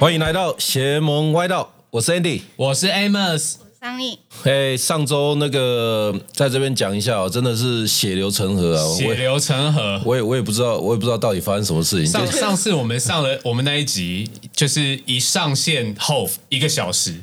欢迎来到邪门歪道，我是 Andy。我是 Amos，桑尼，嘿，上周那个在这边讲一下哦，真的是血流成河啊！血流成河。我也我也不知道，我也不知道到底发生什么事情。上上次我们上了我们那一集，就是一上线后一个小时，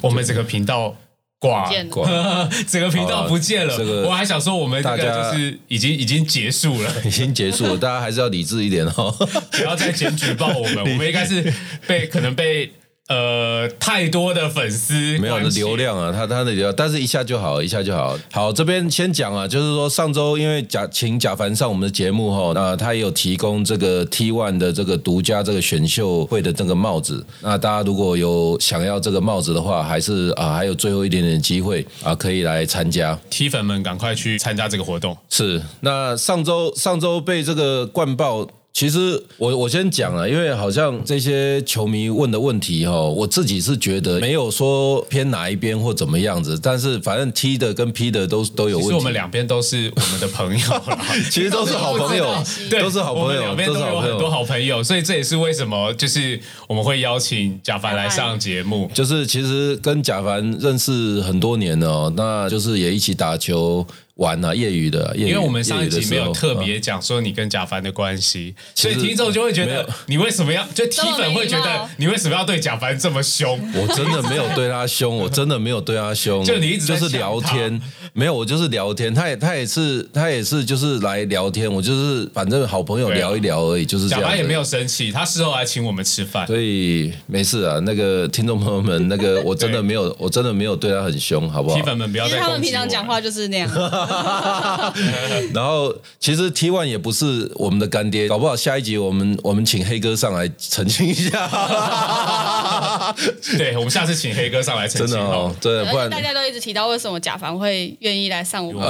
我们整个频道挂不见了了，整个频道不见了。这个我还想说，我们这个大家就是已经已经结束了，已经结束了，大家还是要理智一点哦。不要再检举报我们，我们应该是被可能被呃太多的粉丝没有的流量啊，他他的流量，但是一下就好，一下就好。好，这边先讲啊，就是说上周因为贾请贾凡上我们的节目哈，那他也有提供这个 T One 的这个独家这个选秀会的这个帽子。那大家如果有想要这个帽子的话，还是啊还有最后一点点机会啊，可以来参加。T 粉们赶快去参加这个活动。是，那上周上周被这个灌爆。其实我我先讲了，因为好像这些球迷问的问题哈，我自己是觉得没有说偏哪一边或怎么样子，但是反正踢的跟 P 的都都有问题。其实我们两边都是我们的朋友啦，其实都是好朋友，对，都是好朋友，都是有很多。好朋友，所以这也是为什么就是我们会邀请贾凡来上节目。就是其实跟贾凡认识很多年了哦，那就是也一起打球玩啊，业余的，业余因为我们上一集没有特啊别讲说你跟贾凡的关系，所以听众就会觉得你为什么要就没粉会觉得你为什么要对贾凡这么凶？我真的没有对他凶，我真的没有对他凶，就你一直在就是聊天，没有，我就是聊天，他也他也是他也是就是来聊天，我就是反正好朋友聊一聊而已，就是这样。贾凡也没有，生气，他事后还请我们吃饭。所以没事啊。那个听众朋友们，那个我真的没有，我真的没有对他很凶，好不好 T？粉们不要其实他们平常讲话就是那样，然后其实 T One 也不是我们的干爹，搞不好下一集我们我们请黑哥上来澄清一下，对，我们下次请黑哥上来澄真的清哦哦。，真的，不然大家都一直提到为什么贾凡会愿意来上我们，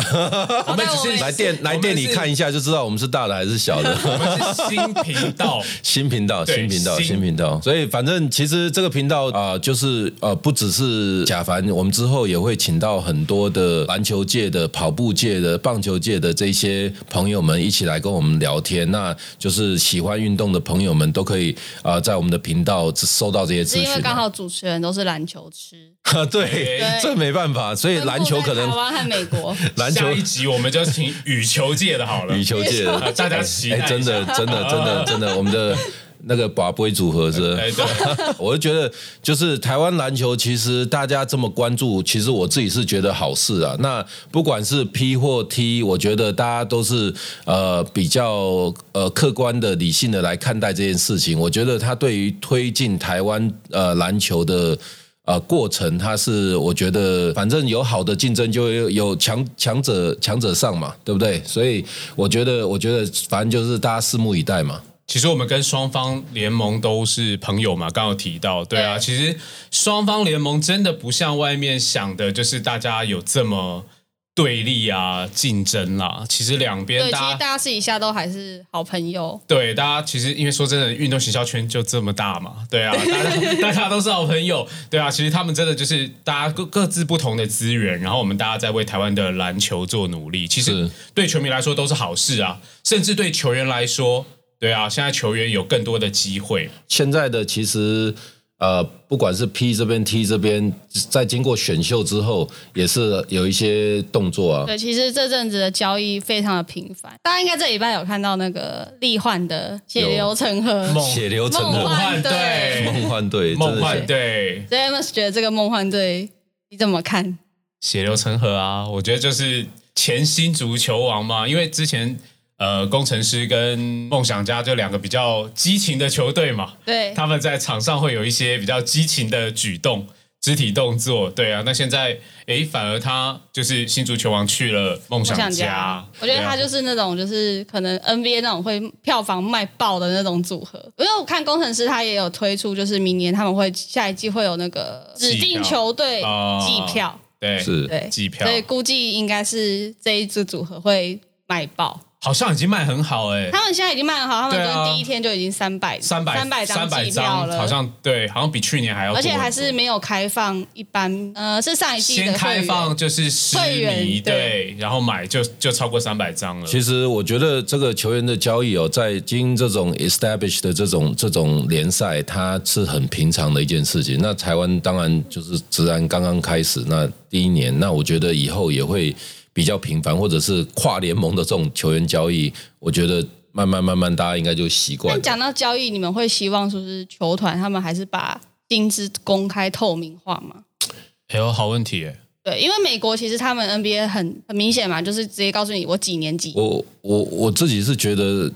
我们只是来店来店里看一下就知道我们是大的还是小的。我们是新频道，新频道，新频道，新新频道。所以反正其实这个频道啊、就是呃，不只是贾凡，我们之后也会请到很多的篮球界的、跑步界的、棒球界的这些朋友们一起来跟我们聊天。那就是喜欢运动的朋友们都可以啊、在我们的频道收到这些资是讯啊。因为刚好主持人都是篮球痴，对对，这没办法，所以篮球可能台湾和美国，篮球一集我们就请羽球界的好了羽。球界的啊大家期待哎，真的，真的，真的，真的，我们的那个把杯组合是。哎，对，我就觉得，就是台湾篮球，其实大家这么关注，其实我自己是觉得好事啊。那不管是 P 或 T，我觉得大家都是呃比较呃客观的、理性的来看待这件事情。我觉得它对于推进台湾呃篮球的。呃，过程它是我觉得，反正有好的竞争，就有有强强者强者上嘛，对不对？所以我觉得，我觉得反正就是大家拭目以待嘛。其实我们跟双方联盟都是朋友嘛，刚刚有提到，对啊，对其实双方联盟真的不像外面想的，就是大家有这么对立啊、竞争啦。其实两边对，其实大家私底下都还是好朋友。对大家其实因为说真的，运动行销圈就这么大嘛，对啊，大家大家都是好朋友，对啊，其实他们真的就是大家各各自不同的资源，然后我们大家在为台湾的篮球做努力，其实是对球迷来说都是好事啊，甚至对球员来说，对啊，现在球员有更多的机会。现在的其实呃，不管是 P 这边、T 这边，在经过选秀之后，也是有一些动作啊。对，其实这阵子的交易非常的频繁，大家应该这礼拜有看到那个力焕的血流成河。梦血流成河，梦幻幻队，梦幻队，梦幻真的是队，所以 Amos 觉得这个梦幻队你怎么看？血流成河啊！我觉得就是前新足球王嘛，因为之前呃工程师跟梦想家就两个比较激情的球队嘛，对，他们在场上会有一些比较激情的举动。肢体动作，对啊，那现在诶，反而他就是新足球王去了梦梦想想家，我觉得他就是那种就是可能 NBA 那种会票房卖爆的那种组合。因为我看工程师他也有推出，就是明年他们会下一季会有那个指定球队哦季票，对是对，季票所以估计应该是这一支组合会卖爆。好像已经卖很好哎、他们现在已经卖很好，他们第一天就已经三百三百三百张机票了，好像对，好像比去年还要多。而，且还是没有开放一般，呃，是上一季的先开放就是失会员迷对。对，然后买就就超过三百张了。其实我觉得这个球员的交易哦，在经这种 established 的这种这种联赛，它是很平常的一件事情。那台湾当然就是自然刚刚开始，那第一年，那我觉得以后也会比较频繁，或者是跨联盟的这种球员交易，我觉得慢慢慢慢大家应该就习惯了。但讲到交易，你们会希望说是球团他们还是把薪资公开透明化吗？哎呦，好问题哎，对，因为美国其实他们 NBA 很很明显嘛，就是直接告诉你我几年几我我我自己是觉得，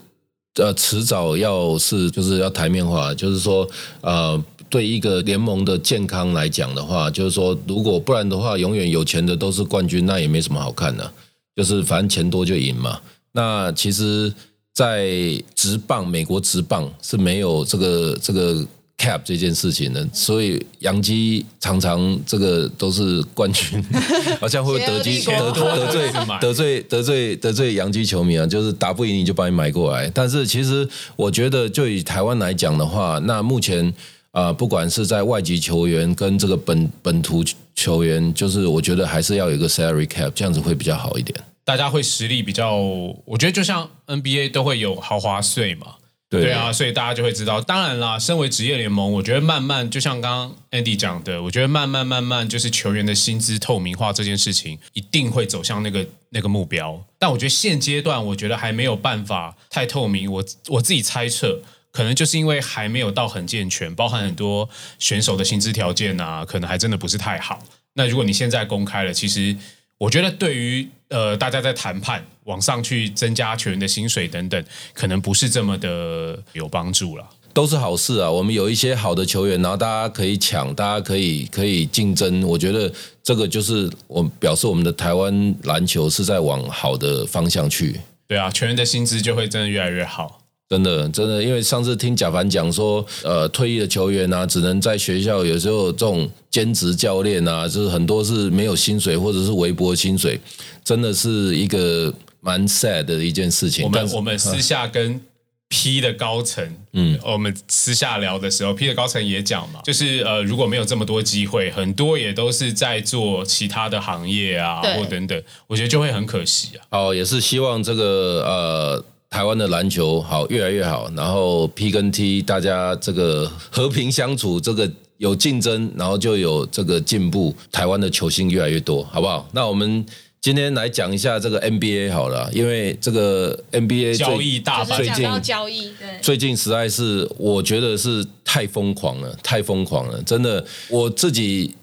呃，迟早要是就是要台面化，就是说，呃，对一个联盟的健康来讲的话，就是说，如果不然的话，永远有钱的都是冠军，那也没什么好看的，就是反正钱多就赢嘛。那其实，在职棒，美国职棒是没有这个这个 cap 这件事情的，所以洋基常常这个都是冠军，好像会得罪得得罪得罪得罪得罪洋基球迷啊，就是打不赢你就把你买过来。但是其实我觉得，就以台湾来讲的话，那目前啊、呃不管是在外籍球员跟这个本本土球员，就是我觉得还是要有一个 salary cap，这样子会比较好一点。大家会实力比较，我觉得就像 NBA 都会有豪华税嘛，对对啊，所以大家就会知道。当然啦，身为职业联盟，我觉得慢慢就像刚刚 Andy 讲的，我觉得慢慢慢慢就是球员的薪资透明化这件事情，一定会走向那个那个目标。但我觉得现阶段，我觉得还没有办法太透明。我我自己猜测。可能就是因为还没有到很健全，包含很多选手的薪资条件啊，可能还真的不是太好。那如果你现在公开了，其实我觉得对于呃大家在谈判往上去增加球员的薪水等等，可能不是这么的有帮助了。都是好事啊！我们有一些好的球员，然后大家可以抢，大家可以可以竞争。我觉得这个就是我表示我们的台湾篮球是在往好的方向去。对啊，球员的薪资就会真的越来越好。真的，真的，因为上次听贾凡讲说，呃，退役的球员啊，只能在学校有时候这种兼职教练啊，就是很多是没有薪水或者是微薄薪水，真的是一个蛮 sad 的一件事情。我们我们私下跟 P 的高层，嗯，我们私下聊的时候，P 的高层也讲嘛，就是呃，如果没有这么多机会，很多也都是在做其他的行业啊，或等等，我觉得就会很可惜啊。哦，也是希望这个呃台湾的篮球好越来越好，然后 P 跟 T 大家这个和平相处，这个有竞争，然后就有这个进步，台湾的球星越来越多，好不好？那我们。今天来讲一下这个 NBA 好了，因为这个 NBA 最交易大最近交易，对，最近实在是我觉得是太疯狂了，太疯狂了，真的，我自己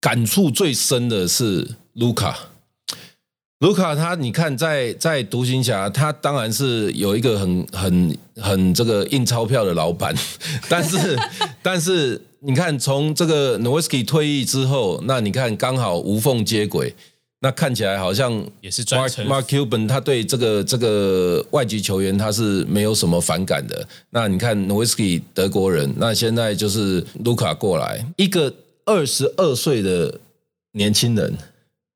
感触最深的是卢卡。卢卡他，你看在在独行侠，他当然是有一个很很很这个印钞票的老板，但是但是你看从这个 Nowitzki 退役之后，那你看刚好无缝接轨，那看起来好像也是专 Mark 程 Mark Cuban 他对这个这个外籍球员他是没有什么反感的。那你看 Nowitzki 德国人，那现在就是卢卡过来，一个二十二岁的年轻人，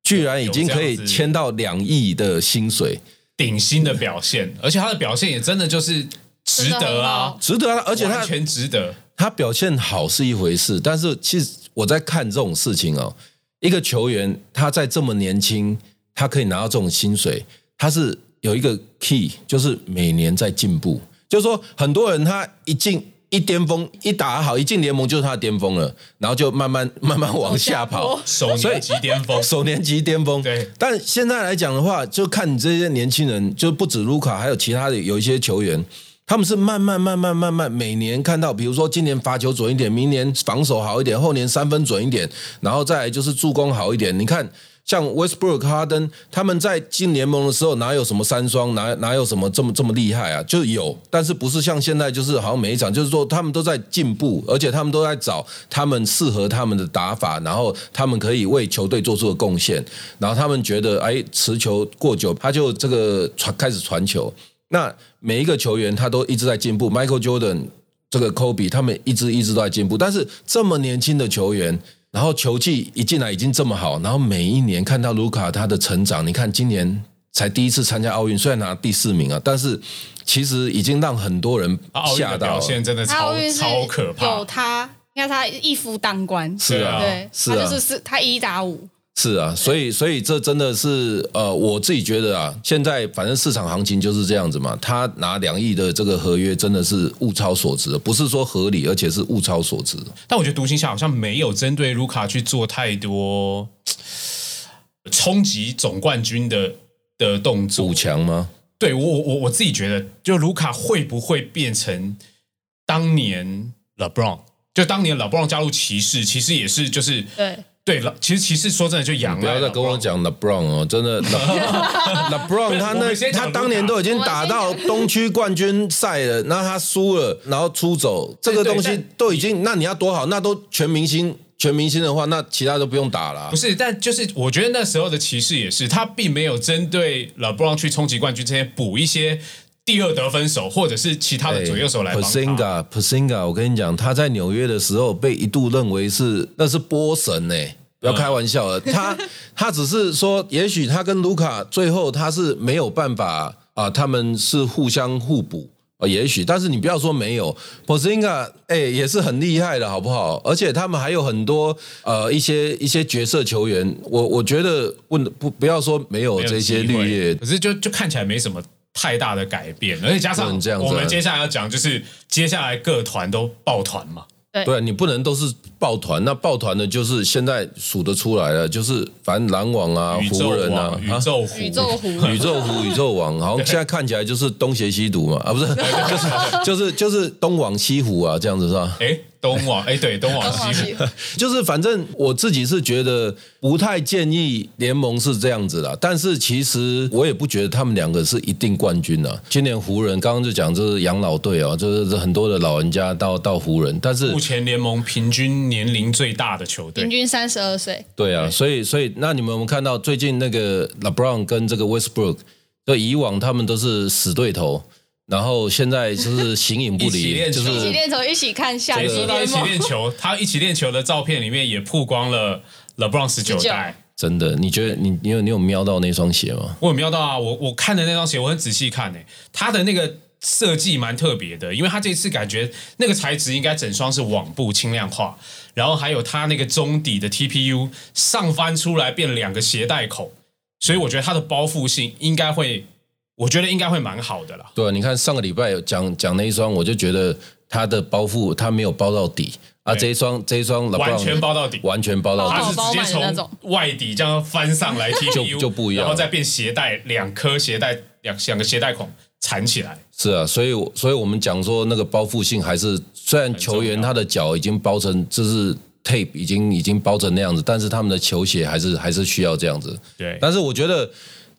居然已经可以签到两亿的薪水，顶薪的表现，而且他的表现也真的就是值得啊，值得啊！而且他完全值得。他表现好是一回事，但是其实我在看这种事情哦，一个球员他在这么年轻，他可以拿到这种薪水，他是有一个 key，就是每年在进步。就是说，很多人他一进一巅峰，一打好，一进联盟就是他的巅峰了，然后就慢慢 慢慢往下跑。首年级巅峰，首年级巅峰，对但现在来讲的话，就看你这些年轻人，就不止卢卡，还有其他的有一些球员，他们是慢慢慢慢慢慢每年看到，比如说今年罚球准一点，明年防守好一点，后年三分准一点，然后再来就是助攻好一点。你看，像 Westbrook、哈登他们在进联盟的时候，哪有什么三双，哪哪有什么这么这么厉害啊？就有，但是不是像现在，就是好像每一场，就是说他们都在进步，而且他们都在找他们适合他们的打法，然后他们可以为球队做出的贡献，然后他们觉得，哎，持球过久，他就这个传开始传球。那每一个球员他都一直在进步，Michael Jordan、这个 Kobe 他们一直一直都在进步，但是这么年轻的球员，然后球技一进来已经这么好，然后每一年看到卢卡他的成长，你看今年才第一次参加奥运，虽然拿第四名啊，但是其实已经让很多人吓到了。现真的超超可怕有。他，你看他一夫当关，是啊，对，是啊他就是是他一打五，是啊，所以所以这真的是呃，我自己觉得啊，现在反正市场行情就是这样子嘛。他拿两亿的这个合约真的是物超所值，不是说合理，而且是物超所值。但我觉得独行侠好像没有针对卢卡去做太多冲击总冠军的的动作五。强吗？对我我我我自己觉得，就卢卡会不会变成当年 LeBron？就当年 LeBron 加入骑士，其实也是就是对，对了，其实骑士说真的就仰赖不要再跟我讲 LeBron 哦，真的 LeBron 他那他当年都已经打到东区冠军赛了，那他输了，然后出走，这个东西都已经，那你要多好，那都全明星。全明星的话，那其他都不用打了啊不。是，但就是我觉得那时候的骑士也是，他并没有针对 LeBron 去冲击冠军这些补一些第二得分手或者是其他的左右手来帮他。Pasinga Pasinga，我跟你讲，他在纽约的时候被一度认为是那是波神呢、不要开玩笑了。他 他只是说，也许他跟卢卡最后他是没有办法啊、他们是互相互补。啊，也许，但是你不要说没有 p o s i n g a 哎、也是很厉害的，好不好？而且他们还有很多呃一些一些角色球员，我我觉得问不不要说没有这些绿叶，可是就就看起来没什么太大的改变，而且加不上能这样子啊。我们接下来要讲，就是接下来各团都抱团嘛，对，你不能都是抱团，那抱团的就是现在数得出来了，就是反正篮网啊、湖人啊、、宇啊宙湖、宇宙湖，宇宙湖、宇宙网，好像现在看起来就是东邪西毒嘛，啊，不是，就是就是就是东往西湖啊，这样子是吧？哎，东往，哎，对，东往西就是反正我自己是觉得不太建议联盟是这样子的，但是其实我也不觉得他们两个是一定冠军啊。今年湖人刚刚就讲这是养老队啊，就是很多的老人家到到湖人，但是目前联盟平均年龄最大的球队平。均三十二岁，对啊，所以所以那你们有没有看到最近那个 LeBron 跟这个 Westbrook，就以往他们都是死对头，然后现在就是形影不一起离，练球就是一起练球，一起看下谁一季说到一起盟。练球，他一起练球的照片里面也曝光了 LeBron 十九代。真的。你觉得你你有你有瞄到那双鞋吗？我有瞄到啊，我我看的那双鞋，我很仔细看诶、它的那个设计蛮特别的，因为它这次感觉那个材质应该整双是网布轻量化，然后还有它那个中底的 TPU 上翻出来变两个鞋带口，所以我觉得它的包覆性应该会，我觉得应该会蛮好的啦。对啊，你看上个礼拜有讲讲那一双，我就觉得它的包覆它没有包到底啊，对这一双这一双完全包到底完全包到底它是直接从外底这样翻上来 TPU 就不一样然后再变鞋带，两颗鞋带两两个鞋带孔缠起来。是啊，所以我所以我们讲说那个包覆性还是，虽然球员他的脚已经包成就是 tape 已经已经包成那样子，但是他们的球鞋还是还是需要这样子。对，但是我觉得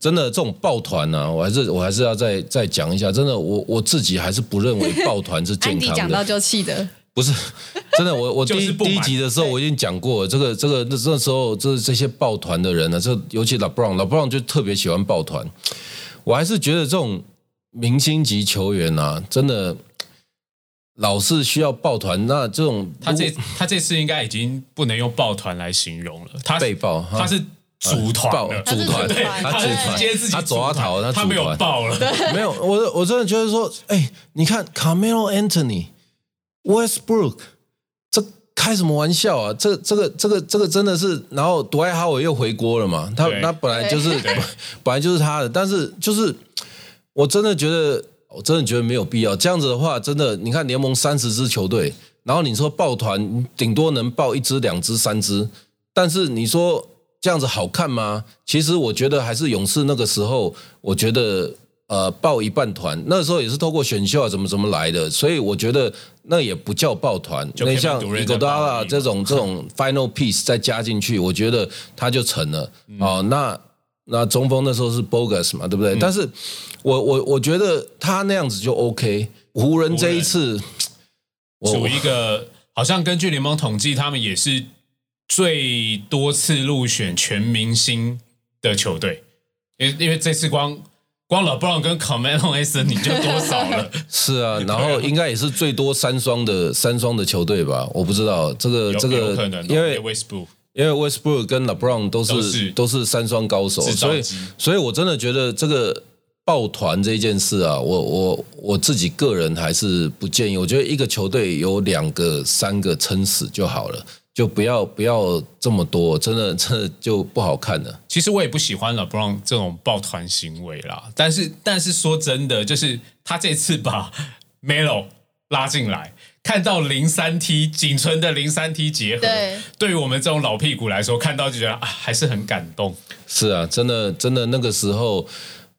真的这种抱团呢、我还是我还是要再再讲一下，真的我我自己还是不认为抱团是健安迪康的。讲到就气的，不是，真的，我我第一第一集的时候我已经讲过了，这个这个那那时候这这些抱团的人呢，这尤其 LeBron，LeBron 就特别喜欢抱团。我还是觉得这种明星级球员啊，真的老是需要抱团。那这种他这他这次应该已经不能用抱团来形容了，他被抱他是组团组团，对，他组团。直接自，己他走啊逃，他没有组团。抱了，没有，我我真的觉得说，哎，你看 Carmelo Anthony、Westbrook，这开什么玩笑啊？这这个这个这个真的是，然后杜爱哈维又回锅了嘛？他他本来就是 本来就是他的，但是就是我真的觉得，我真的觉得没有必要。这样子的话，真的，你看联盟三十支球队，然后你说抱团，顶多能抱一支、两支、三支，但是你说这样子好看吗？其实我觉得还是勇士那个时候，我觉得呃抱一半团，那时候也是透过选秀啊怎么怎么来的，所以我觉得那也不叫抱团。就那像伊戈达拉嘛这种这种 final piece 再加进去，我觉得他就成了嗯哦。那那中锋那时候是 bogus 嘛，对不对？但是我我我觉得他那样子就 OK。湖人这一次，我属一个好像根据联盟统计，他们也是最多次入选全明星的球队，因为因为这次光光 LeBron 跟 Carmelo Anthony 就多少了，是啊，然后应该也是最多三双的三双的球队吧？我不知道这个这个可能哦，因为 Westbrook 因为 Westbrook 跟 LeBron 都是都是都是三双高手，所以所以我真的觉得这个抱团这件事啊，我我我自己个人还是不建议。我觉得一个球队有两个、三个撑死就好了，就不要不要这么多，真的真的就不好看了。其实我也不喜欢 LeBron 这种抱团行为啦，但是但是说真的，就是他这次把 Melo 拉进来，看到零三 T 仅存的零三 T 结合，对对于我们这种老屁股来说，看到就觉得啊，还是很感动。是啊，真的真的那个时候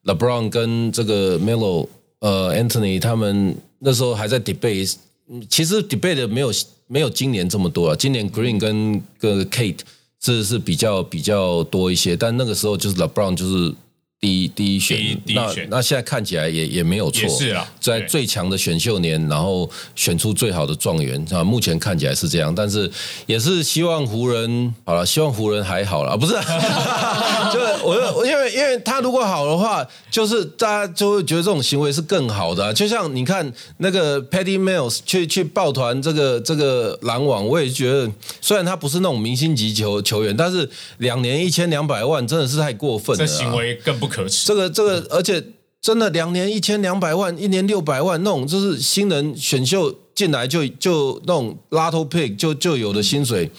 ，LeBron 跟这个 Melo 呃 Anthony 他们那时候还在 debate，嗯其实 debate 的没有没有今年这么多啊，今年 Green 跟跟 Kate 是是比较比较多一些，但那个时候就是 LeBron 就是。第一第一选，第一那选。那现在看起来也也没有错，是啊。在最强的选秀年，然后选出最好的状元啊，目前看起来是这样，但是也是希望湖人好了，希望湖人还好了，不是，就是我就因为因为他如果好的话，就是大家就会觉得这种行为是更好的啊、就像你看那个 Patty Mills 去去抱团这个这个篮网，我也觉得虽然他不是那种明星级球球员，但是两年一千两百万真的是太过分这行为更不可耻。这个这个，而且真的两年一千两百万，一年六百万那种，就是新人选秀进来就就那种 lotto pick 就就有的薪水，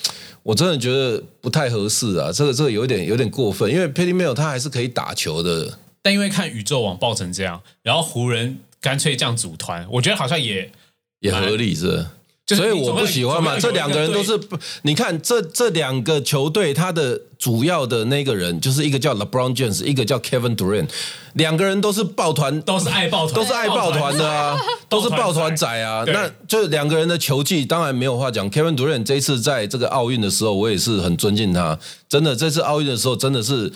我真的觉得不太合适啊。这个这个有点有点过分，因为 Petty Mill 他还是可以打球的。但因为看宇宙网爆成这样，然后湖人干脆这样组团，我觉得好像也也合理是不是所以我不喜欢嘛，这两个人都是，你看这这两个球队，他的主要的那个人就是一个叫 LeBron James，一个叫 Kevin Durant，两个人都是抱团，都是爱抱团，都是爱抱团的啊，都是抱团仔啊。那就两个人的球技，当然没有话讲。Kevin Durant 这一次在这个奥运的时候，我也是很尊敬他。真的，这次奥运的时候，真的是，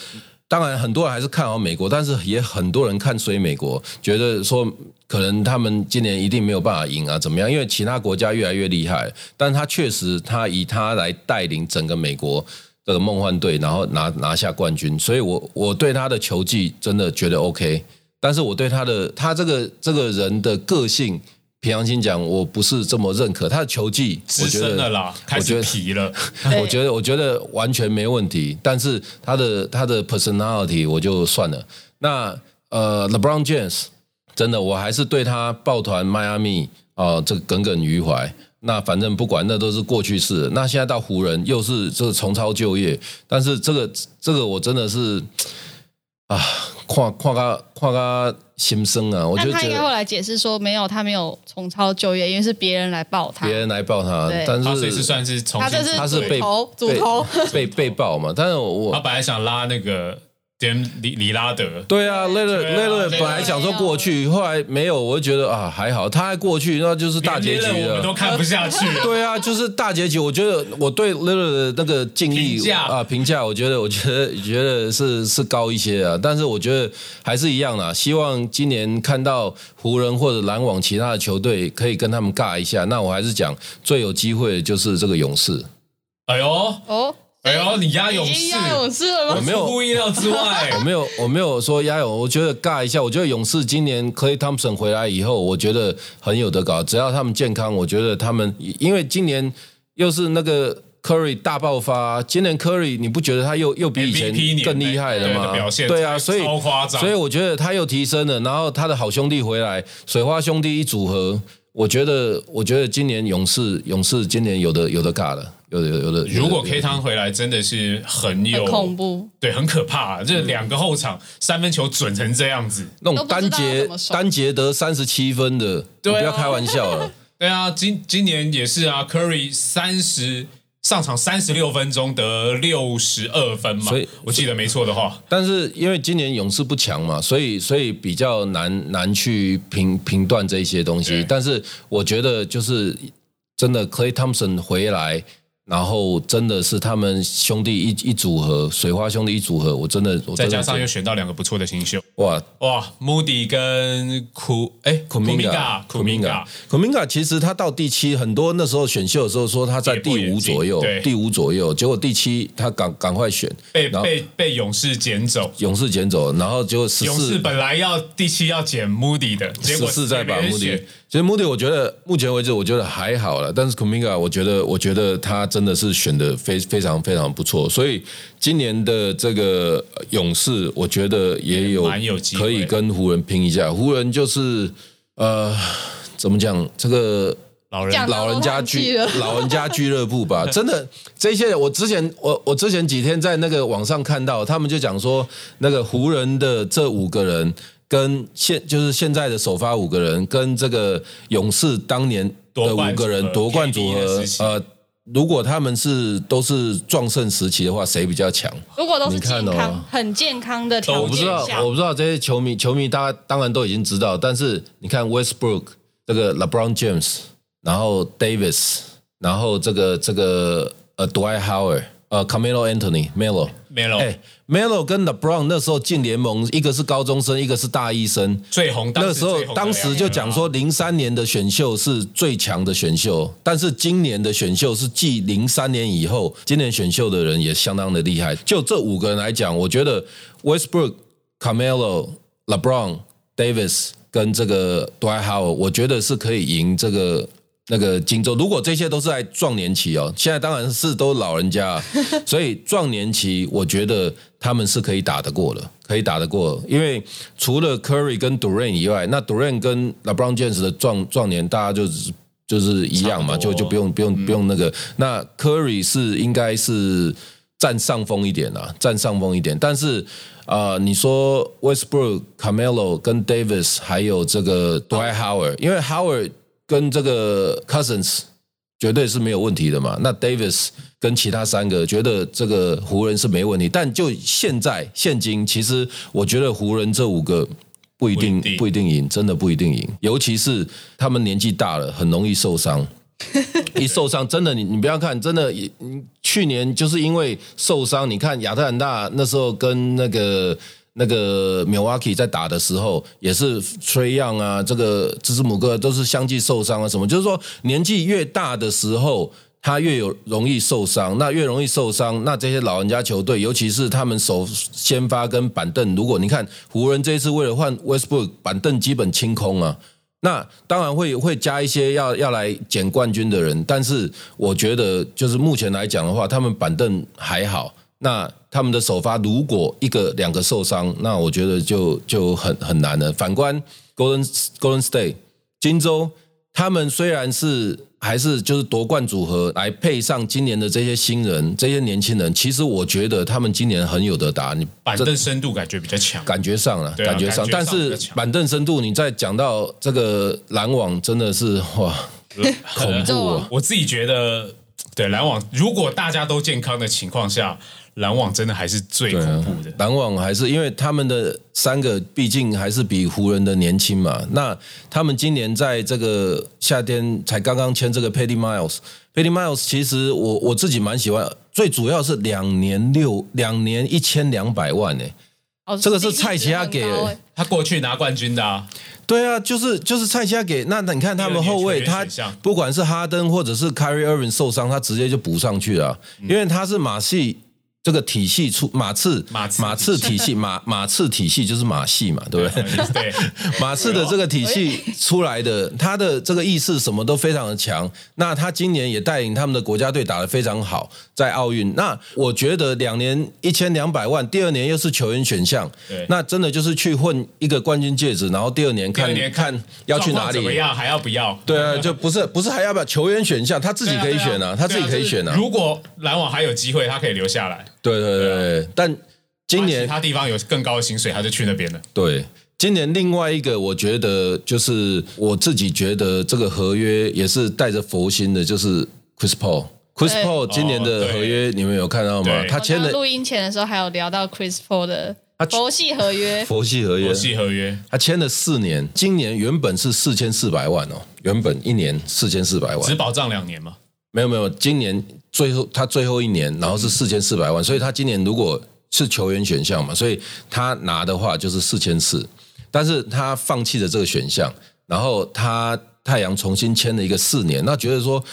当然很多人还是看好美国，但是也很多人看衰美国，觉得说可能他们今年一定没有办法赢啊，怎么样？因为其他国家越来越厉害，但他确实他以他来带领整个美国。这个梦幻队，然后拿拿下冠军，所以我我对他的球技真的觉得 OK，但是我对他的他这个这个人的个性，平常心讲，我不是这么认可他的球技，我资觉得深了啦，开始皮了。我觉得我觉得完全没问题，但是他的他的 personality 我就算了。那呃，LeBron James 真的我还是对他抱团迈阿密啊，这个耿耿于怀。那反正不管，那都是过去式了。那现在到湖人又是这个重操旧业，但是这个这个我真的是啊，跨跨个跨个心声啊！我觉得应该后来解释说，没有，他没有重操旧业，因为是别人来报他。别人来抱他对，但是他这次算是重新他这是他是被主头主头被被被爆嘛。但是我他本来想拉那个点里里拉德，对啊 e e e l 对啊本来想说过去，后来没有，我就觉得啊还好，他还过去，那就是大结局了我们都。看不下去了。对啊，就是大结局。我觉得我对 e l e 的那个敬意评价啊评价，我觉得我觉得觉得是是高一些啊，但是我觉得还是一样啦。希望今年看到湖人或者篮网其他的球队可以跟他们尬一下。那我还是讲最有机会的就是这个勇士。哎呦，哦，哎呦，你压勇士，已经压勇士了吗？我没有出乎意料之外我。没有，我没有说压勇，我觉得尬一下。我觉得勇士今年 Clay Thompson 回来以后，我觉得很有得搞。只要他们健康，我觉得他们因为今年又是那个 Curry 大爆发，今年 Curry 你不觉得他又又比以 MVP 年前更厉害了吗？对的表现对啊，所以超夸张所以我觉得他又提升了，然后他的好兄弟回来，水花兄弟一组合。我觉得，我觉得今年勇士，勇士今年有的有的尬了，有的有的有的。如果 K 汤回来，真的是很有很恐怖。对，很可怕、这两个后场三分球准成这样子，那种单节单节得三十七分的，对啊不要开玩笑了。对啊，今今年也是啊，Curry 三十上场三十六分钟得六十二分嘛，所以我记得没错的话，但是因为今年勇士不强嘛，所以所以比较难难去评评断这些东西。但是我觉得就是真的，Clay Thompson 回来，然后真的是他们兄弟一一组合，水花兄弟一组合，我真的我真的再加上又选到两个不错的新秀，哇，哇，Moody 跟库哎库明嘎库明嘎 n g a 其实他到第七，很多那时候选秀的时候说他在第五左右第五左右，结果第七他赶赶快选，被被被勇士捡走。勇士捡走，然后结果十勇士四本来要第七要捡 Moody 的，结果十四再把 Moody 选。其实 Moody 我觉得目前为止我觉得还好了，但是 Kuminga 我觉得我觉得他真真的是选的非非常非常不错，所以今年的这个勇士，我觉得也有蛮有机会可以跟湖人拼一下。湖人就是呃，怎么讲这个？老人讲老人家俱 老人家俱乐部吧，真的这些我之前我我之前几天在那个网上看到，他们就讲说那个湖人的这五个人跟现就是现在的首发五个人跟这个勇士当年的五个人夺冠组合呃，如果他们是都是壮盛时期的话，谁比较强？如果都是你看哦健康、很健康的条我不知道，件下，我不知道这些球迷球迷大家当然都已经知道，但是你看 Westbrook 这个 LeBron James，然后 Davis，然后这个这个呃 Dwight Howard，呃 Carmelo Anthony Melo。Melo 哎，Melo 跟 LeBron 那时候进联盟，一个是高中生，一个是大一生。最红，当那时候当时就讲说，零三年的选秀是最强的选秀，但是今年的选秀是继零三年以后，今年选秀的人也相当的厉害。就这五个人来讲，我觉得 Westbrook、Carmelo、LeBron、Davis 跟这个 Dwight Howard，我觉得是可以赢这个。那个荆州，如果这些都是在壮年期哦，现在当然是都老人家啊，所以壮年期我觉得他们是可以打得过的，可以打得过。因为除了 Curry 跟 Durant 以外，那 Durant 跟 LeBron James 的壮壮年，大家就是就是一样嘛，就就不用不用不用那个。那 Curry 是应该是占上风一点啊，占上风一点。但是呃，你说 Westbrook、Carmelo 跟 Davis 还有这个 Dwight Howard，因为 Howard 跟这个 Cousins 绝对是没有问题的嘛。那 Davis 跟其他三个，觉得这个湖人是没问题。但就现在现今，其实我觉得湖人这五个不一定不一定赢，真的不一定赢。尤其是他们年纪大了，很容易受伤。一受伤，真的，你你不要看，真的，你去年就是因为受伤，你看亚特兰大那时候跟那个那个 Milwaukee 在打的时候，也是 Trey Young 啊，这个芝斯姆哥都是相继受伤啊，什么，就是说年纪越大的时候。他越有容易受伤，那越容易受伤，那这些老人家球队，尤其是他们首先发跟板凳，如果你看湖人这一次为了换 Westbrook，板凳基本清空啊，那当然会会加一些要要来捡冠军的人，但是我觉得就是目前来讲的话，他们板凳还好。那他们的首发如果一个两个受伤，那我觉得就就很很难了。反观 Golden Golden State 金州，他们虽然是还是就是夺冠组合来配上今年的这些新人、这些年轻人，其实我觉得他们今年很有得打。你板凳深度感觉比较强。感觉上了，啊感觉上，但是板凳深度，你再讲到这个篮网，真的是哇，恐怖啊！我自己觉得，对篮网，如果大家都健康的情况下，篮网真的还是最恐怖的。篮网还是因为他们的三个毕竟还是比湖人的年轻嘛。那他们今年在这个夏天才刚刚签这个 Patty Miles，Patty Miles 其实我我自己蛮喜欢，最主要是两年六两年一千两百万呢、哦这个是蔡奇亚给欸。他过去拿冠军的啊，对啊，就是就是蔡奇亚给。那那你看他们后卫，他不管是哈登或者是 Kyrie Irving 受伤，他直接就补上去了，因为他是马系这个体系出马刺马刺马刺体系马 马刺体系就是马戏嘛，对不对？对，马刺的这个体系出来的，他的这个意识什么都非常的强。那他今年也带领他们的国家队打得非常好，在奥运。那我觉得两年一千两百万，第二年又是球员选项，那真的就是去混一个冠军戒指，然后第二年看第二年看要去哪里。怎么样，还要不要？对啊，就不是不是还要不要球员选项，他自己可以选啊，他自己可以选啊。如果篮网还有机会，他可以留下来。对对对对，但今年其年他地方有更高的薪水，他就去那边了。对，今年另外一个，我觉得就是我自己觉得这个合约也是带着佛心的，就是 Chris Paul。Chris 对。Paul 今年的合约你们有看到吗？对。他签的录音前的时候还有聊到 Chris Paul 的他佛系合约，佛系合约。佛系合约，他签了四年，今年原本是四千四百万哦，原本一年四千四百万。只，保障两年嘛。没有没有，今年最后他最后一年，然后是四千四百万，所以他今年如果是球员选项嘛，所以他拿的话就是四千四，但是他放弃了这个选项，然后他太阳重新签了一个四年，那觉得说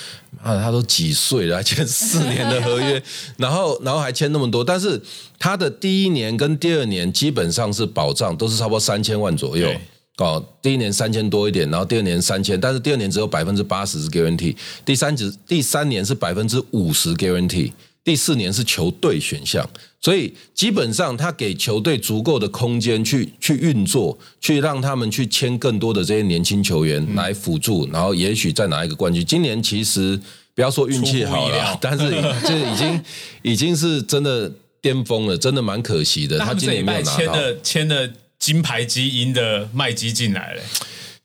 啊，他都几岁了，还签四年的合约，然后然后还签那么多，但是他的第一年跟第二年基本上是保障，都是差不多三千万左右对。哦，第一年三千多一点，然后第二年三千，但是第二年只有百分之八十是 guarantee，第三只第三年是百分之五十 guarantee，第四年是球队选项，所以基本上他给球队足够的空间去去运作，去让他们去签更多的这些年轻球员来辅助，然后也许再拿一个冠军。今年其实不要说运气好了，但是这已经已经是真的巅峰了，真的蛮可惜的。那他们今年没有拿到。签的金牌基因的麦基进来了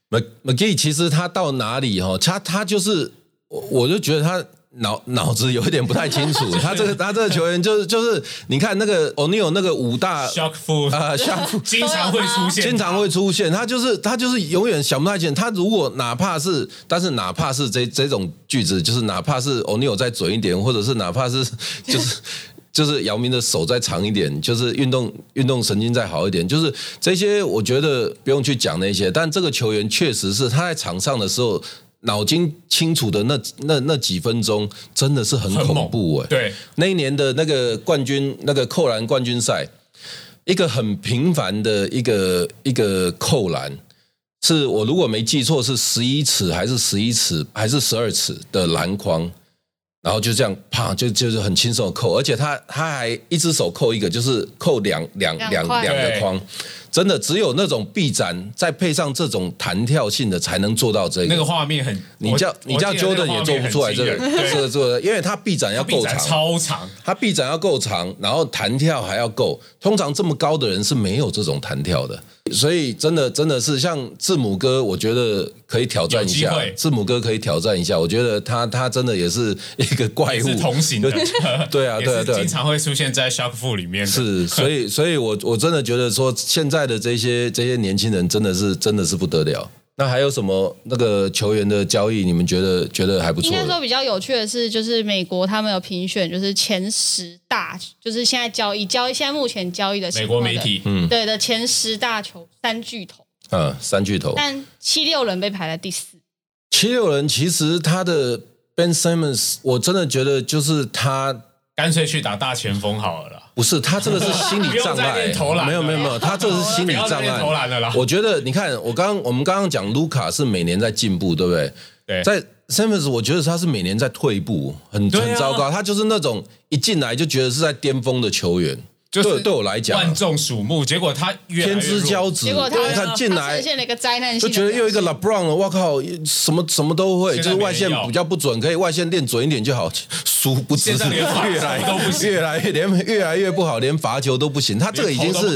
，Mc McGee 其实他到哪里哈，他他就是我我就觉得他脑脑子有一点不太清楚。他这个他这个球员就是就是你看那个 O'Neal 那个五大 Shock 啊下 经常会出现，经常会出现，他就是他就是永远想不太清。他如果哪怕是，但是哪怕是这这种句子，就是哪怕是 O'Neal 再准一点，或者是哪怕是 就是。就是姚明的手再长一点，就是运动运动神经再好一点，就是这些，我觉得不用去讲那些。但这个球员确实是他在场上的时候，脑筋清楚的那那那几分钟，真的是很恐怖哎、对，那一年的那个冠军，那个扣篮冠军赛，一个很平凡的一个一个扣篮，是我如果没记错是十一尺还是十一尺还是十二尺的篮筐，然后就这样啪就就是很轻松的扣，而且他他还一只手扣一个，就是扣两两两两个框。真的只有那种臂展，再配上这种弹跳性的，才能做到这个。那个画面很，你叫你叫 Jordan 也做不出来这个这个做的，因为他臂展要够长，超长，他臂展要够长，然后弹跳还要够。通常这么高的人是没有这种弹跳的，所以真的真的是像字母哥，我觉得可以挑战一下。字母哥可以挑战一下，我觉得他他真的也是一个怪物，是同行的，对啊对啊对啊经常会出现在 Shark Fu 里面，是，所以所以我我真的觉得说，现在的这些这些年轻人真的是真的是不得了。那还有什么那个球员的交易，你们觉得觉得还不错的？应该说比较有趣的是，就是美国他们有评选，就是前十大，就是现在交易交易现在目前交易的情美国媒体，嗯对的前十大球三巨头，嗯，三巨头。但七六人被排在第四。七六人其实他的 Ben Simmons，我真的觉得就是他干脆去打大前锋好了啦。不是他这个是心理障碍没有没有没有，他这个是心理障不要再练投篮的啦碍。我觉得你看，我刚我们刚刚讲卢卡是每年在进步，对不对？对，在 Sammons，我觉得他是每年在退步，很啊很糟糕。他就是那种一进来就觉得是在巅峰的球员，就是对对我来讲万众瞩目，结果他越越天之弱骄子。结果他你看进他来呈现了一个灾难性就觉得又一个 LeBron 了，我靠，什么什么都会，就是外线比较不准，可以外线练准一点就好。殊不知现在连罚球越来都不行越来越连越来越不好，连罚球都不行。他这个已经是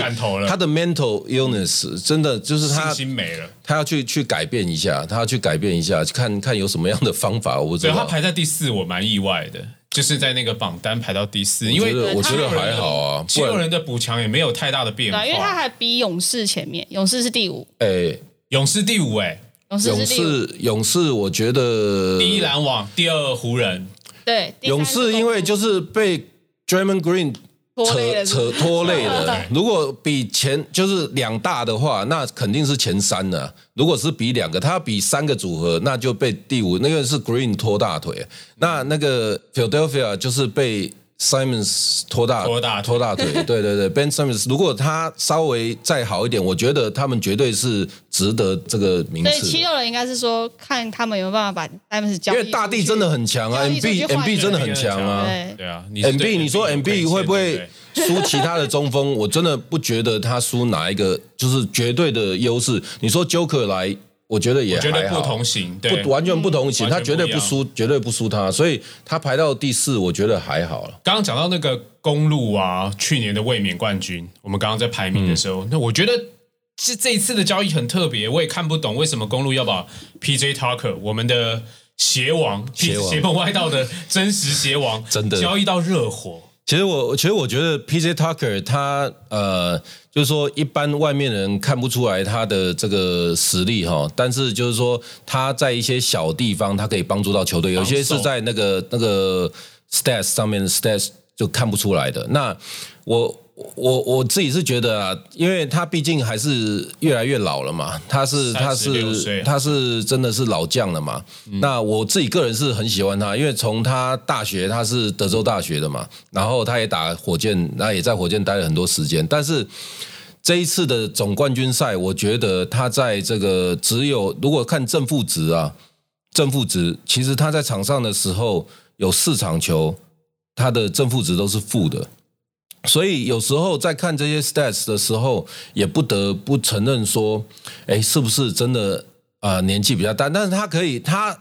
他的 mental illness，真的就是他心没了。他要去去改变一下，他要去改变一下，看看有什么样的方法，我不知道。对他排在第四，我蛮意外的，就是在那个榜单排到第四，因为我觉得还好啊，七六人的补强也没有太大的变化，对，因为他还比勇士前面，勇士是第五，哎，勇士第五哎，勇士勇士勇士，我觉得第一篮网，第二湖人，对，勇士因为就是被 Draymond Green 扯扯拖累了。如果比前就是两大的话，那肯定是前三的。如果是比两个，他要比三个组合，那就被第五。那个是 Green 拖大腿，那那个 Philadelphia 就是被 Simons 拖大拖大拖大腿。对对对，Ben Simmons 如果他稍微再好一点，我觉得他们绝对是值得这个名所以次的。七六人应该是说看他们有没有办法把戴姆斯交易因为大地真的很强啊，MB 换 MB 真的很强啊。对对啊，MB，你说有 MB 会不会输其他的中锋？我真的不觉得他输哪一个就是绝对的优势。你说 Joker 来，我觉得也我觉得不同型，对。不，完全不同型，嗯他绝对不输，绝对不输他，所以他排到第四，我觉得还好了。刚刚讲到那个公路啊，去年的卫冕冠军，我们刚刚在排名的时候，那我觉得这这一次的交易很特别，我也看不懂为什么公路要把 PJ Tucker 我们的鞋王、鞋王。邪门歪道的真实鞋王，真的。交易到热火。其实我，其实我觉得 PJ Tucker 他呃，就是说一般外面人看不出来他的这个实力哈，但是就是说他在一些小地方他可以帮助到球队，有些是在那个那个 stats 上面的 stats 就看不出来的。那我我我自己是觉得啊，因为他毕竟还是越来越老了嘛，他是他是他是真的是老将了嘛。那我自己个人是很喜欢他，因为从他大学他是德州大学的嘛，然后他也打火箭，那也在火箭待了很多时间，但是。这一次的总冠军赛，我觉得他在这个只有如果看正负值啊，正负值其实他在场上的时候有四场球，他的正负值都是负的。所以有时候在看这些 stats 的时候，也不得不承认说，哎，是不是真的啊、年纪比较大？但是他可以他。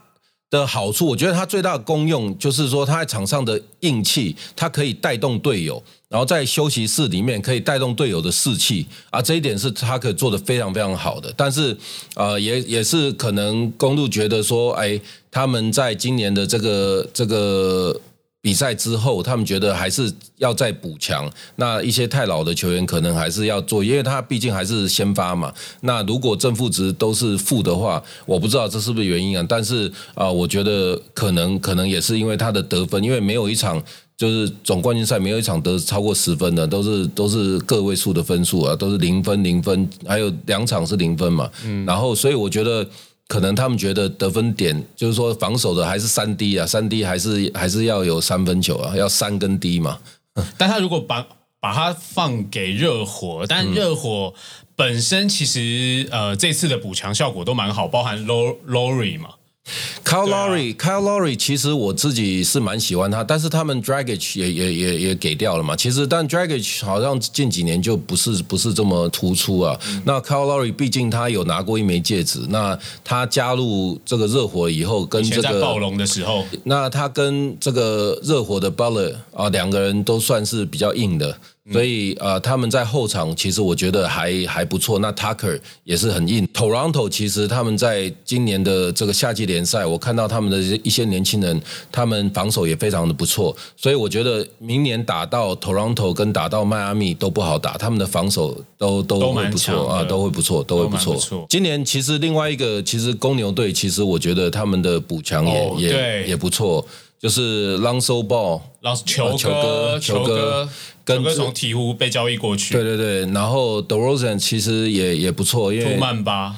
的好处，我觉得他最大的功用就是说，他在场上的硬气，他可以带动队友，然后在休息室里面可以带动队友的士气啊，这一点是他可以做的非常非常好的。但是，呃，也也是可能公路觉得说，哎，他们在今年的这个这个。比赛之后，他们觉得还是要再补强。那一些太老的球员可能还是要做，因为他毕竟还是先发嘛。那如果正负值都是负的话，我不知道这是不是原因啊。但是啊、我觉得可能可能也是因为他的得分，因为没有一场就是总冠军赛没有一场得超过十分的，都是都是个位数的分数啊，都是零分零分，还有两场是零分嘛。嗯然后所以我觉得。可能他们觉得得分点就是说防守的还是三 D 啊，三 D 还是还是要有三分球啊，要三跟 D 嘛。但他如果把把它放给热火，但热火本身其实呃这次的补强效果都蛮好，包含 Lo Lowry 嘛，Kyle Lowry，Kyle Lowry，其实我自己是蛮喜欢他，但是他们 Dragic 也也也也给掉了嘛。其实，但 Dragic 好像近几年就不是不是这么突出啊。嗯那 Kyle Lowry 毕竟他有拿过一枚戒指，那他加入这个热火以后，跟这个在暴龙的时候，那他跟这个热火的 Butler 啊，两个人都算是比较硬的，所以呃，他们在后场其实我觉得还还不错。那 Tucker 也是很硬。Toronto 其实他们在今年的这个夏季联赛，我看到他们的一些年轻人，他们防守也非常的不错，所以我觉得明年打到 Toronto 跟打到迈阿密都不好打，他们的防守都都都会不错啊，都会不错，都会不错不错。今年其实另外一个，其实公牛队其实我觉得他们的补强也、哦也也不错，就是 Lonzo Ball。然后球球哥哥球哥球哥跟从鹈鹕被交易过去，对对对，然后 d e r o z a n 其实也也不错，因为图曼巴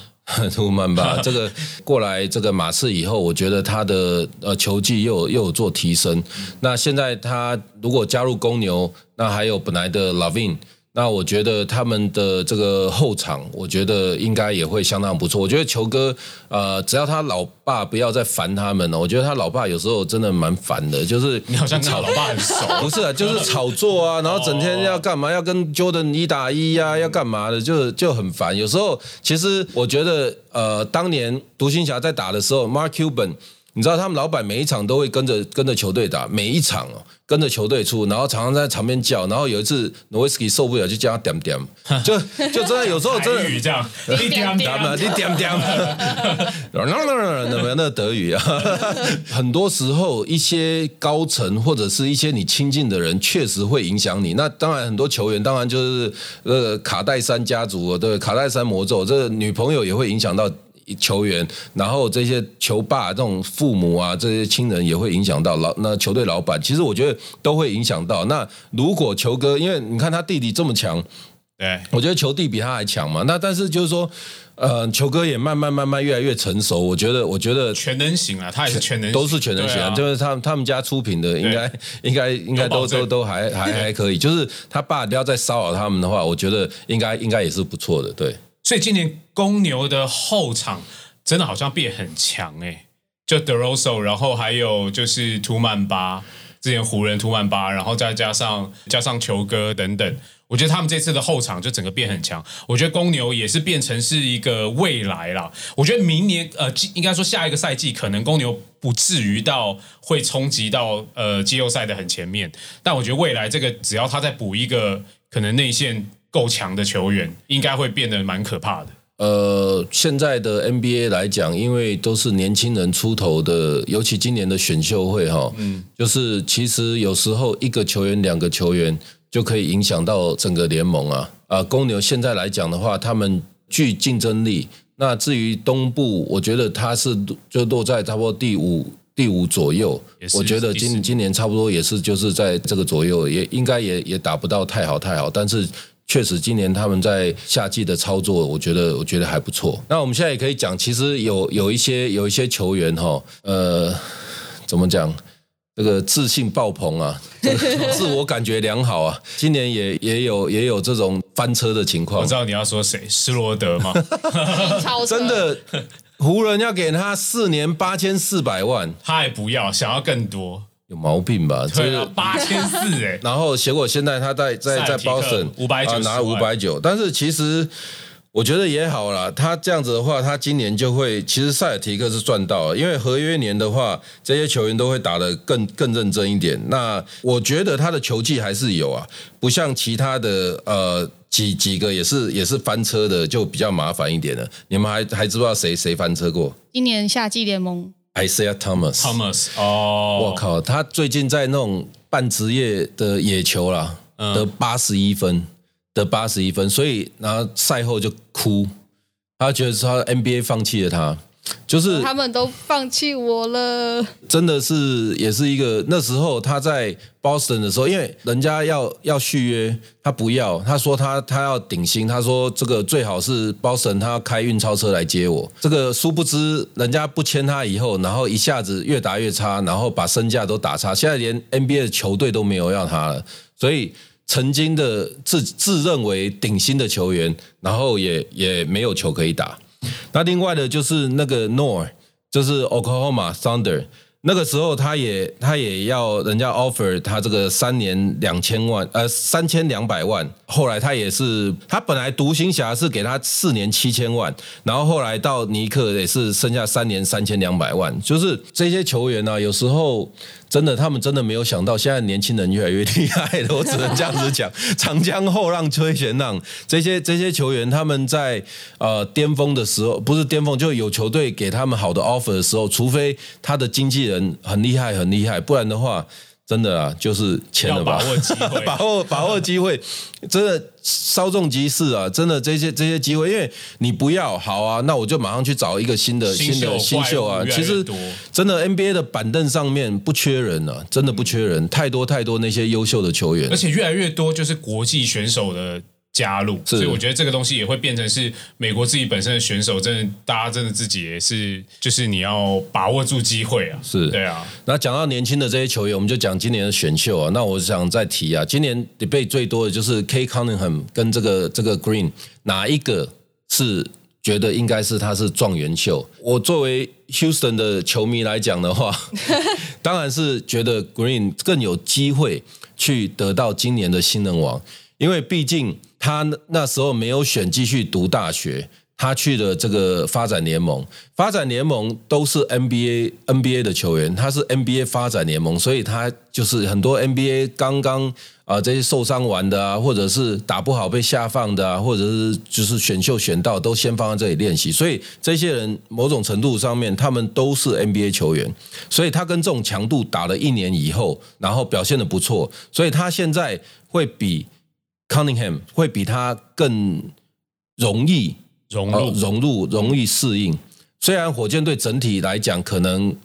图曼巴，这个过来这个马刺以后，我觉得他的呃球技又有又有做提升。那现在他如果加入公牛，那还有本来的 Lavin。那我觉得他们的这个后场，我觉得应该也会相当不错。我觉得球哥，呃，只要他老爸不要再烦他们了，我觉得他老爸有时候真的蛮烦的，就是你好像跟他老爸很熟，不是啊，就是炒作啊，然后整天要干嘛？要跟 Jordan 一打一呀、要干嘛的？就就很烦。有时候其实我觉得，呃，当年独行侠在打的时候，Mark Cuban。你知道他们老板每一场都会跟着跟着球队打，每一场哦跟着球队出，然后常常在场边叫，然后有一次 Nowitzki 受不了就叫他点点，就就真的有时候真的台语这样，你点点嘛，你点点，那那那德语啊，很多时候一些高层或者是一些你亲近的人，确实会影响你。那当然，很多球员当然就是呃卡戴珊家族，对卡戴珊魔咒，这个女朋友也会影响到。球员，然后这些球爸、这种父母啊，这些亲人也会影响到老那球队老板。其实我觉得都会影响到。那如果球哥，因为你看他弟弟这么强，对，我觉得球弟比他还强嘛。那但是就是说，呃，球哥也慢慢慢慢越来越成熟。我觉得，我觉得全能型啊，他也是全能型，都是全能型啊，啊就是他他们家出品的，应该应该应该都都都还还还可以。就是他爸不要再骚扰他们的话，我觉得应该应该也是不错的。对，所以今年公牛的后场真的好像变很强哎、就 d e r o s o 然后还有就是图曼巴，之前湖人图曼巴，然后再加上加上球哥等等，我觉得他们这次的后场就整个变很强。我觉得公牛也是变成是一个未来啦。我觉得明年呃，应该说下一个赛季可能公牛不至于到会冲击到呃季后赛的很前面，但我觉得未来这个只要他再补一个可能内线够强的球员，应该会变得蛮可怕的。呃，现在的 NBA 来讲，因为都是年轻人出头的，尤其今年的选秀会哈，嗯，就是其实有时候一个球员、两个球员就可以影响到整个联盟啊。啊，公牛现在来讲的话，他们具竞争力。那至于东部，我觉得他是就落在差不多第五。第五左右我觉得今今年差不多也是就是在这个左右，也应该也也打不到太好太好，但是确实今年他们在夏季的操作，我觉得我觉得还不错。那我们现在也可以讲，其实有有一些有一些球员哈，呃，怎么讲？这个自信爆棚啊，自我感觉良好啊。今年也也有也有这种翻车的情况我知，道你要说谁，施罗德吗？真的，湖人要给他四年八千四百万，他也不要，想要更多。有毛病吧？这对啊个，八千四 哎，然后结果现在他在在在塞尔提克 Boston 590啊拿五百九，但是其实我觉得也好啦，他这样子的话，他今年就会其实塞尔提克是赚到了，因为合约年的话，这些球员都会打得更更认真一点。那我觉得他的球技还是有啊，不像其他的呃。几几个也是也是翻车的，就比较麻烦一点了。你们还还知不知道谁谁翻车过今年夏季联盟？Isaiah Thomas。Thomas 哦，我靠，他最近在那种半职业的野球啦，嗯得八十一分，得八十一分，所以然后赛后就哭，他觉得他 NBA 放弃了他，就是他们都放弃我了。真的是也是一个那时候他在 Boston 的时候，因为人家要要续约，他不要，他说他他要顶薪，他说这个最好是 Boston 他要开运钞车来接我。这个殊不知人家不签他以后，然后一下子越打越差，然后把身价都打差，现在连 NBA 的球队都没有要他了，所以。曾经的自自认为顶薪的球员，然后也也没有球可以打。那另外的就是那个 Nor，就是 Oklahoma Thunder，那个时候他也他也要人家 offer 他这个三年两千万，呃三千两百万。后来他也是，他本来独行侠是给他四年七千万，然后后来到尼克也是剩下三年三千两百万。就是这些球员呢、啊有时候真的他们真的没有想到，现在年轻人越来越厉害了。我只能这样子讲，长江后浪推前浪，这些这些球员他们在呃巅峰的时候，不是巅峰，就有球队给他们好的 offer 的时候，除非他的经纪人很厉害很厉害，不然的话。真的啊，就是钱了吧，把握机会 把握把握机会，真的稍纵即逝啊！真的这些这些机会，因为你不要好啊，那我就马上去找一个新的新的新秀啊其实真的 NBA 的板凳上面不缺人啊，真的不缺人，太多太多那些优秀的球员而。且越来越多就是国际选手的加入，所以我觉得这个东西也会变成是美国自己本身的选手，真的大家真的自己也是，就是你要把握住机会啊，是。对啊，那讲到年轻的这些球员，我们就讲今年的选秀啊。那我想再提啊，今年 debate 最多的就是 K Cunningham 跟这个这个 Green 哪一个是觉得应该是他是状元秀？我作为 Houston 的球迷来讲的话，当然是觉得 Green 更有机会去得到今年的新人王，因为毕竟他那时候没有选继续读大学，他去了这个发展联盟，发展联盟都是 NBA NBA 的球员，他是 NBA 发展联盟，所以他就是很多 NBA 刚刚啊、这些受伤完的啊，或者是打不好被下放的啊，或者是就是选秀选到都先放在这里练习，所以这些人某种程度上面他们都是 NBA 球员，所以他跟这种强度打了一年以后，然后表现的不错，所以他现在会比 Cunningham 会比他更容易呃融入、融入、容易适应。虽然火箭队整体来讲可能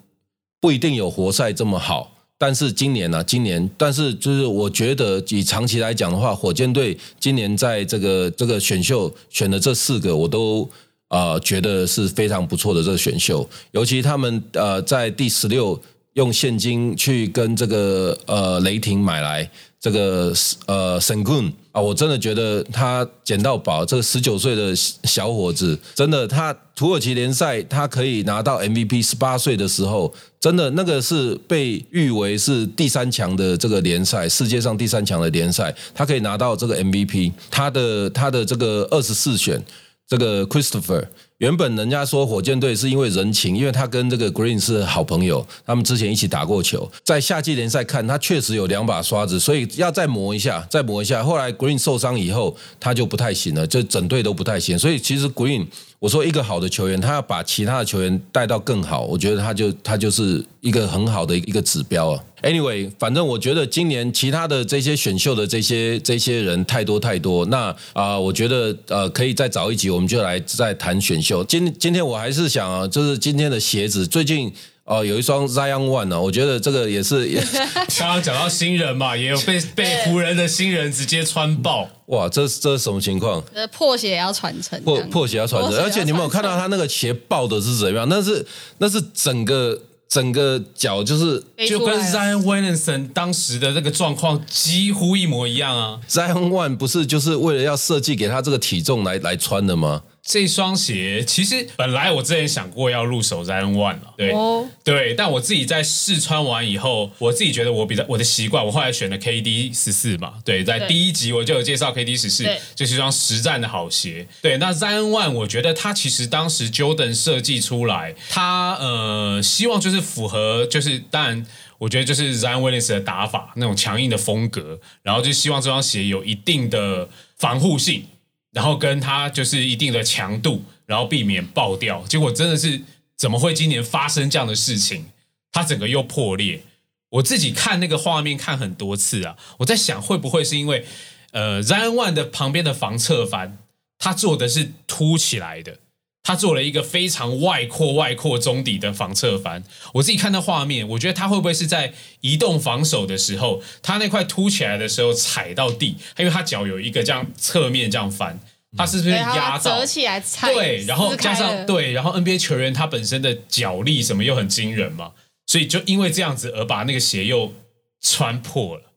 不一定有活塞这么好，但是今年呢、今年，但是就是我觉得以长期来讲的话，火箭队今年在这个这个选秀选的这四个，我都呃觉得是非常不错的这个选秀，尤其他们呃在第十六用现金去跟这个呃雷霆买来这个呃神棍啊，我真的觉得他捡到宝，这个十九岁的小伙子，真的他土耳其联赛他可以拿到 MVP，十八岁的时候，真的那个是被誉为是第三强的这个联赛，世界上第三强的联赛，他可以拿到这个 MVP，他的他的这个二十四选。这个 Christopher 原本人家说火箭队是因为人情，因为他跟这个 Green 是好朋友，他们之前一起打过球，在夏季联赛看他确实有两把刷子，所以要再磨一下，再磨一下。后来 Green 受伤以后，他就不太行了，就整队都不太行。所以其实 Green，我说一个好的球员，他要把其他的球员带到更好，我觉得他就他就是一个很好的一个指标啊。Anyway，反正我觉得今年其他的这些选秀的这些这些人太多太多，那啊、我觉得呃可以再找一集，我们就来再谈选秀。今今天我还是想啊，就是今天的鞋子，最近哦有一双 Zion One 呢、我觉得这个也是也 刚刚讲到新人嘛，也有被被湖人的新人直接穿爆，哇，这这是什么情况？呃破鞋也要传承，破破鞋要传承，而且你们有看到他那个鞋爆的是怎么样？那是那是整个整个脚就是就跟 Zion Williamson 当时的那个状况几乎一模一样啊。Zion One 不是就是为了要设计给他这个体重来来穿的吗？这双鞋其实本来我之前想过要入手 Zion One 了，对、哦对，但我自己在试穿完以后，我自己觉得我比较我的习惯，我后来选了 KD 十四嘛，对，在第一集我就有介绍 KD 十四对，就是一双实战的好鞋。对，那 Zion One 我觉得它其实当时 Jordan 设计出来，它呃希望就是符合，就是当然。我觉得就是 Zion Williams 的打法那种强硬的风格，然后就希望这双鞋有一定的防护性，然后跟它就是一定的强度，然后避免爆掉。结果真的是怎么会今年发生这样的事情？它整个又破裂。我自己看那个画面看很多次啊，我在想会不会是因为呃 Zion One 的旁边的防侧翻，它做的是凸起来的。他做了一个非常外扩、外扩中底的防侧翻。我自己看到画面，我觉得他会不会是在移动防守的时候，他那块凸起来的时候踩到地，因为他脚有一个这样侧面这样翻，他是不是压到折？起来踩，对，然后加上，对，然后 NBA 球员他本身的脚力什么又很惊人嘛，所以就因为这样子而把那个鞋又穿破了。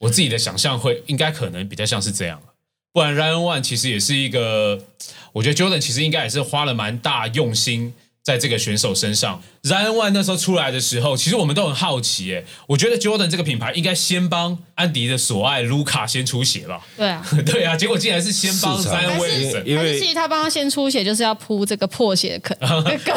我自己的想象会应该可能比较像是这样不然 Ryan One 其实也是一个，我觉得 Jordan 其实应该也是花了蛮大用心在这个选手身上。Ryan One 那时候出来的时候，其实我们都很好奇，耶，我觉得 Jordan 这个品牌应该先帮安迪的所爱卢卡先出血吧？对啊。对啊，结果竟然是先帮市场 Zion 还是 Williamson。因为还是其实他帮他先出血，就是要铺这个破血的坑，梗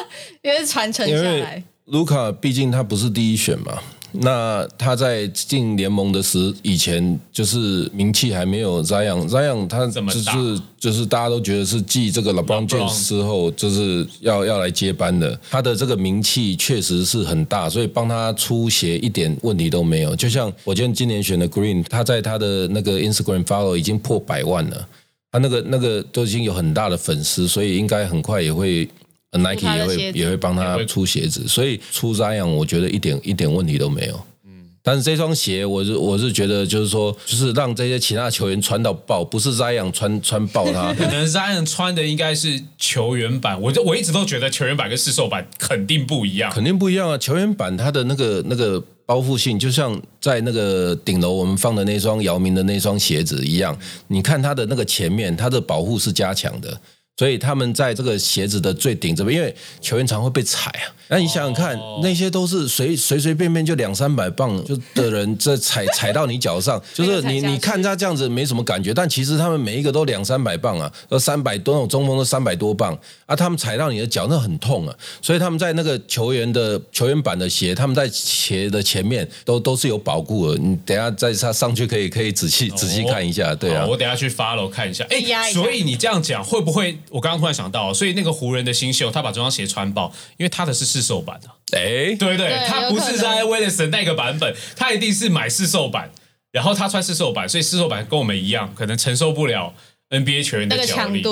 因为是传承下来。卢卡毕竟他不是第一选嘛，那他在进联盟的时以前，就是名气还没有 Zion Zion 他就是就是大家都觉得是继这个 LeBron James 之后，就是要要来接班的。他的这个名气确实是很大，所以帮他出鞋一点问题都没有。就像我今天今年选的 Green，他在他的那个 Instagram follow 已经破百万了。他那个那个都已经有很大的粉丝，所以应该很快也会呃 Nike 也会也会帮他出鞋子，所以出 Zion 我觉得一点一点问题都没有。嗯但是这双鞋，我是我是觉得就是说，就是让这些其他球员穿到爆，不是 Zion 穿穿爆他。可能 Zion 穿的应该是球员版，我就我一直都觉得球员版跟市售版肯定不一样。肯定不一样啊！球员版它的那个那个包覆性，就像在那个顶楼我们放的那双姚明的那双鞋子一样。你看它的那个前面，它的保护是加强的，所以他们在这个鞋子的最顶这边，因为球员常会被踩啊。那你想想看，哦那些都是随随随便便就两三百磅就的人，在踩 踩到你脚上，就是你你看他这样子没什么感觉，但其实他们每一个都两三百磅啊，都三百多，那种中锋都三百多磅啊，他们踩到你的脚那很痛啊，所以他们在那个球员的球员版的鞋，他们在鞋的前面都都是有保护的，你等下在他上去可以可以仔细仔细看一下，对啊，我等下去 follow 看一下。哎压，一下所以你这样讲会不会？我刚刚突然想到，所以那个湖人的新秀他把这双鞋穿爆，因为他的是试售版的、哎，对不对？对他不是有可能 Zion Williamson 那个版本，他一定是买试售版，然后他穿试售版，所以试售版跟我们一样，可能承受不了 NBA 球员那个的脚力。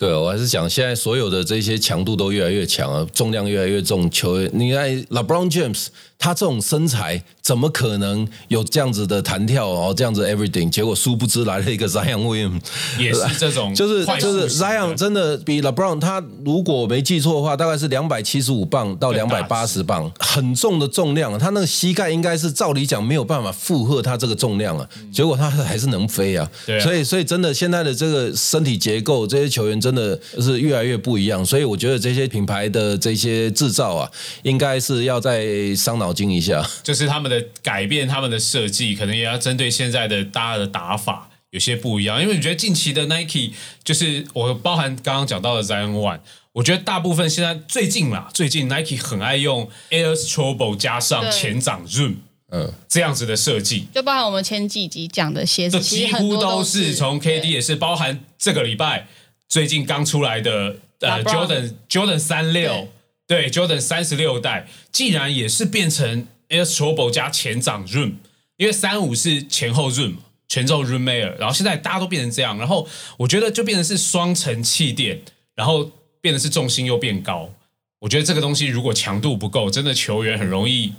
对，我还是讲现在所有的这些强度都越来越强啊，重量越来越重。球员，你看 LeBron James，他这种身材怎么可能有这样子的弹跳哦，这样子 everything？结果殊不知来了一个 Zion Williams，也是这种就是就是 Zion 真的比 LeBron，他如果没记错的话，大概是两百七十五磅到两百八十磅，很重的重量，他那个膝盖应该是照理讲没有办法负荷他这个重量啊，结果他还是能飞啊，对啊所以所以真的现在的这个身体结构，这些球员真的是越来越不一样，所以我觉得这些品牌的这些制造啊，应该是要再伤脑筋一下。就是他们的改变，他们的设计，可能也要针对现在的大家的打法有些不一样。因为你觉得近期的 Nike，就是我包含刚刚讲到的 Zion One，我觉得大部分现在最近啦，最近 Nike 很爱用 Air Trouble 加上前掌 Zoom 嗯，这样子的设计。就包含我们前几集讲的鞋子，其几乎实很多都是是从 KD 也是包含这个礼拜最近刚出来的呃 Jordan Jordan 三六对 Jordan 三十六代，竟然也是变成 Air Trouble 加前掌 Room，因为三五是前后 Room 前奏 Room Air，然后现在大家都变成这样，然后我觉得就变成是双层气垫，然后变得是重心又变高。我觉得这个东西如果强度不够，真的球员很容易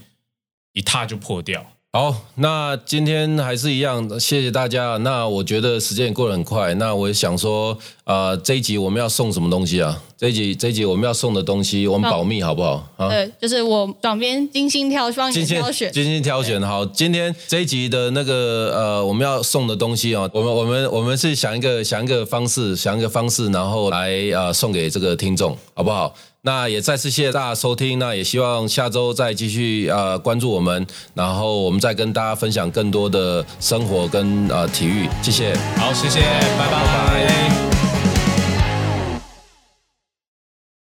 一踏就破掉。好，那今天还是一样，谢谢大家。那我觉得时间也过得很快。那我也想说，呃，这一集我们要送什么东西啊？这一集这一集我们要送的东西，我们保密好不好？啊，对，就是我转边精心挑，帮你精心挑选。精心挑选。好，今天这一集的那个呃，我们要送的东西哦，我们我们我们是想一个想一个方式，想一个方式，然后来呃送给这个听众，好不好？那也再次谢谢大家收听，那也希望下周再继续呃关注我们，然后我们再跟大家分享更多的生活跟呃体育，谢谢。好，谢谢，拜拜。